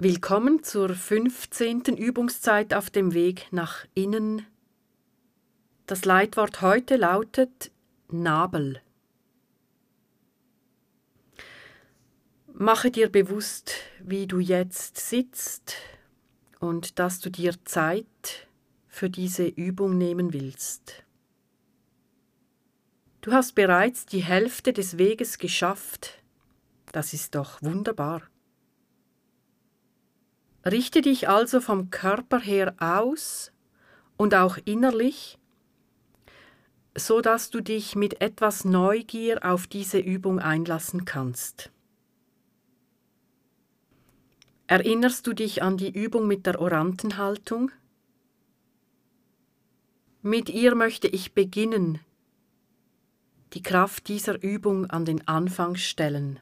Willkommen zur 15. Übungszeit auf dem Weg nach innen. Das Leitwort heute lautet Nabel. Mache dir bewusst, wie du jetzt sitzt und dass du dir Zeit für diese Übung nehmen willst. Du hast bereits die Hälfte des Weges geschafft. Das ist doch wunderbar. Richte dich also vom Körper her aus und auch innerlich, so dass du dich mit etwas Neugier auf diese Übung einlassen kannst. Erinnerst du dich an die Übung mit der Orantenhaltung? Mit ihr möchte ich beginnen, die Kraft dieser Übung an den Anfang stellen.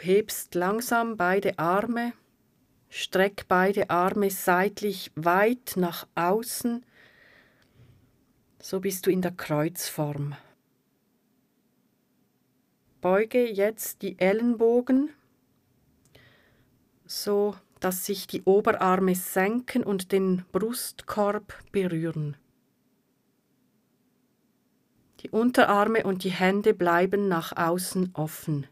Hebst langsam beide Arme, streck beide Arme seitlich weit nach außen, so bist du in der Kreuzform. Beuge jetzt die Ellenbogen, so dass sich die Oberarme senken und den Brustkorb berühren. Die Unterarme und die Hände bleiben nach außen offen.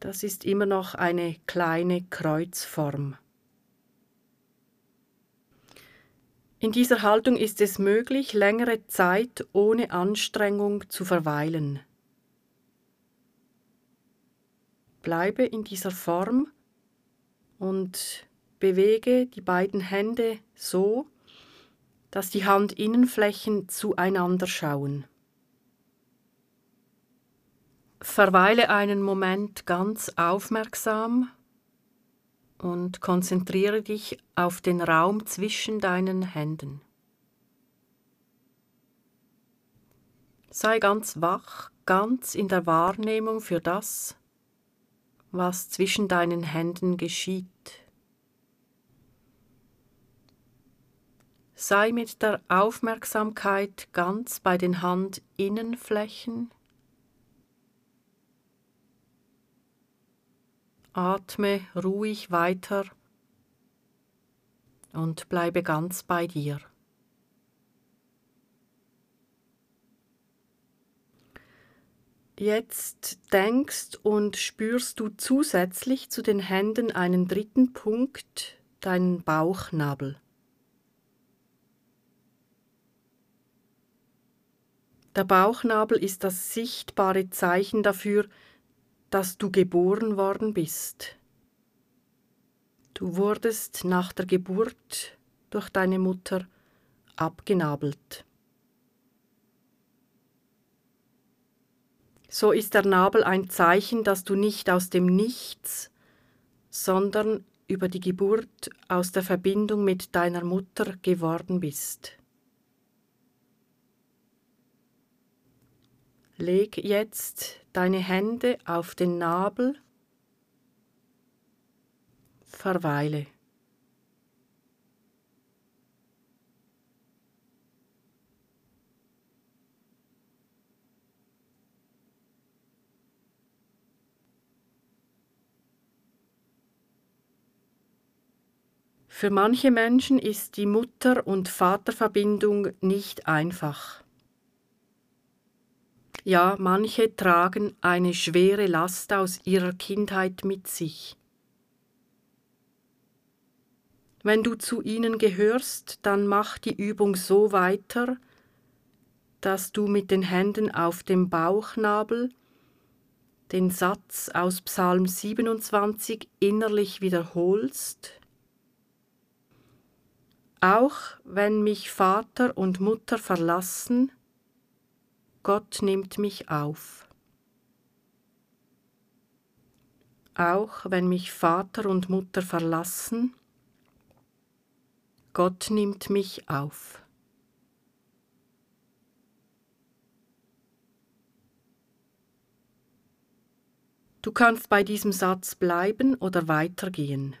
Das ist immer noch eine kleine Kreuzform. In dieser Haltung ist es möglich, längere Zeit ohne Anstrengung zu verweilen. Bleibe in dieser Form und bewege die beiden Hände so, dass die Handinnenflächen zueinander schauen. Verweile einen Moment ganz aufmerksam und konzentriere dich auf den Raum zwischen deinen Händen. Sei ganz wach, ganz in der Wahrnehmung für das, was zwischen deinen Händen geschieht. Sei mit der Aufmerksamkeit ganz bei den Handinnenflächen Atme ruhig weiter und bleibe ganz bei dir. Jetzt denkst und spürst du zusätzlich zu den Händen einen dritten Punkt, deinen Bauchnabel. Der Bauchnabel ist das sichtbare Zeichen dafür, dass du geboren worden bist. Du wurdest nach der Geburt durch deine Mutter abgenabelt. So ist der Nabel ein Zeichen, dass du nicht aus dem Nichts, sondern über die Geburt aus der Verbindung mit deiner Mutter geworden bist. Leg jetzt deine Hände auf den Nabel, verweile. Für manche Menschen ist die Mutter- und Vaterverbindung nicht einfach. Ja, manche tragen eine schwere Last aus ihrer Kindheit mit sich. Wenn du zu ihnen gehörst, dann mach die Übung so weiter, dass du mit den Händen auf dem Bauchnabel den Satz aus Psalm 27 innerlich wiederholst. Auch wenn mich Vater und Mutter verlassen, Gott nimmt mich auf. Auch wenn mich Vater und Mutter verlassen, Gott nimmt mich auf. Du kannst bei diesem Satz bleiben oder weitergehen.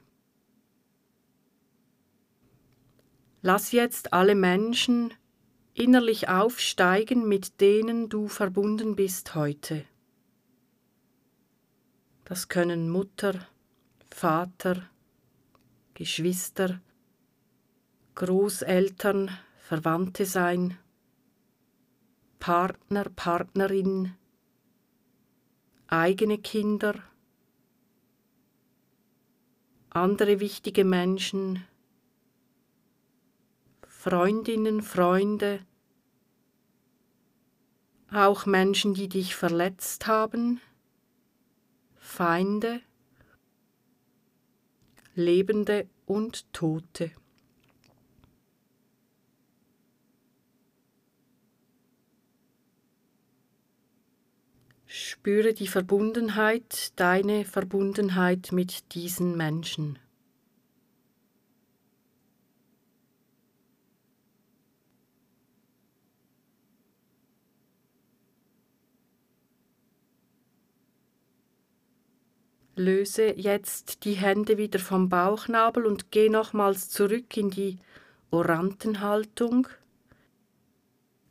Lass jetzt alle Menschen innerlich aufsteigen, mit denen du verbunden bist heute. Das können Mutter, Vater, Geschwister, Großeltern, Verwandte sein, Partner, Partnerin, eigene Kinder, andere wichtige Menschen, Freundinnen, Freunde, auch Menschen, die dich verletzt haben, Feinde, Lebende und Tote. Spüre die Verbundenheit, deine Verbundenheit mit diesen Menschen. Löse jetzt die Hände wieder vom Bauchnabel und geh nochmals zurück in die Orantenhaltung.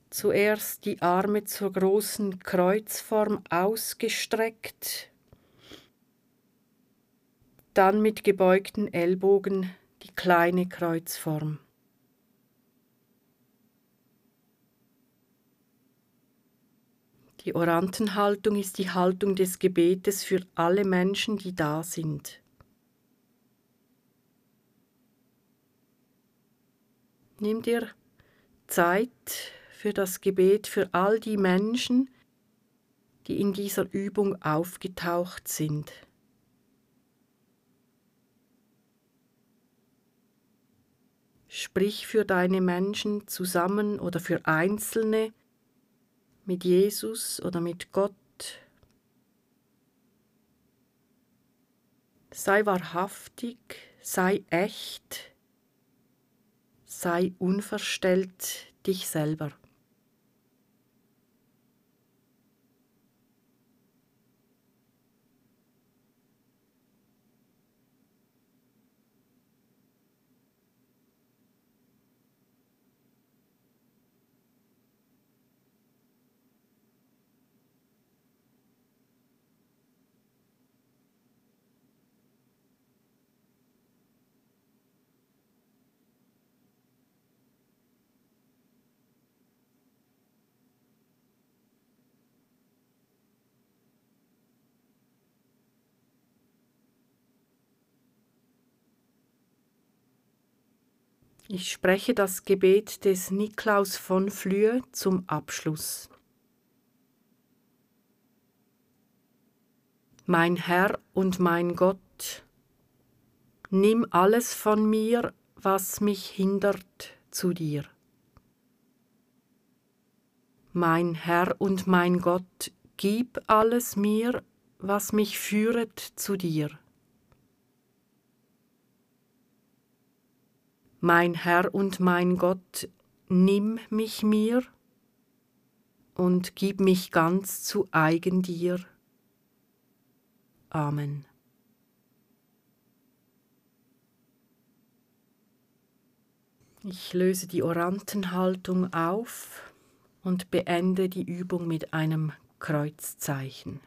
Zuerst die Arme zur großen Kreuzform ausgestreckt, dann mit gebeugten Ellbogen die kleine Kreuzform. Die Orantenhaltung ist die Haltung des Gebetes für alle Menschen, die da sind. Nimm dir Zeit für das Gebet für all die Menschen, die in dieser Übung aufgetaucht sind. Sprich für deine Menschen zusammen oder für Einzelne, mit Jesus oder mit Gott. Sei wahrhaftig, sei echt, sei unverstellt dich selber. Ich spreche das Gebet des Niklaus von Flühe zum Abschluss. Mein Herr und mein Gott, nimm alles von mir, was mich hindert zu dir. Mein Herr und mein Gott, gib alles mir, was mich führet zu dir. Mein Herr und mein Gott, nimm mich mir und gib mich ganz zu eigen dir. Amen. Ich löse die Orantenhaltung auf und beende die Übung mit einem Kreuzzeichen.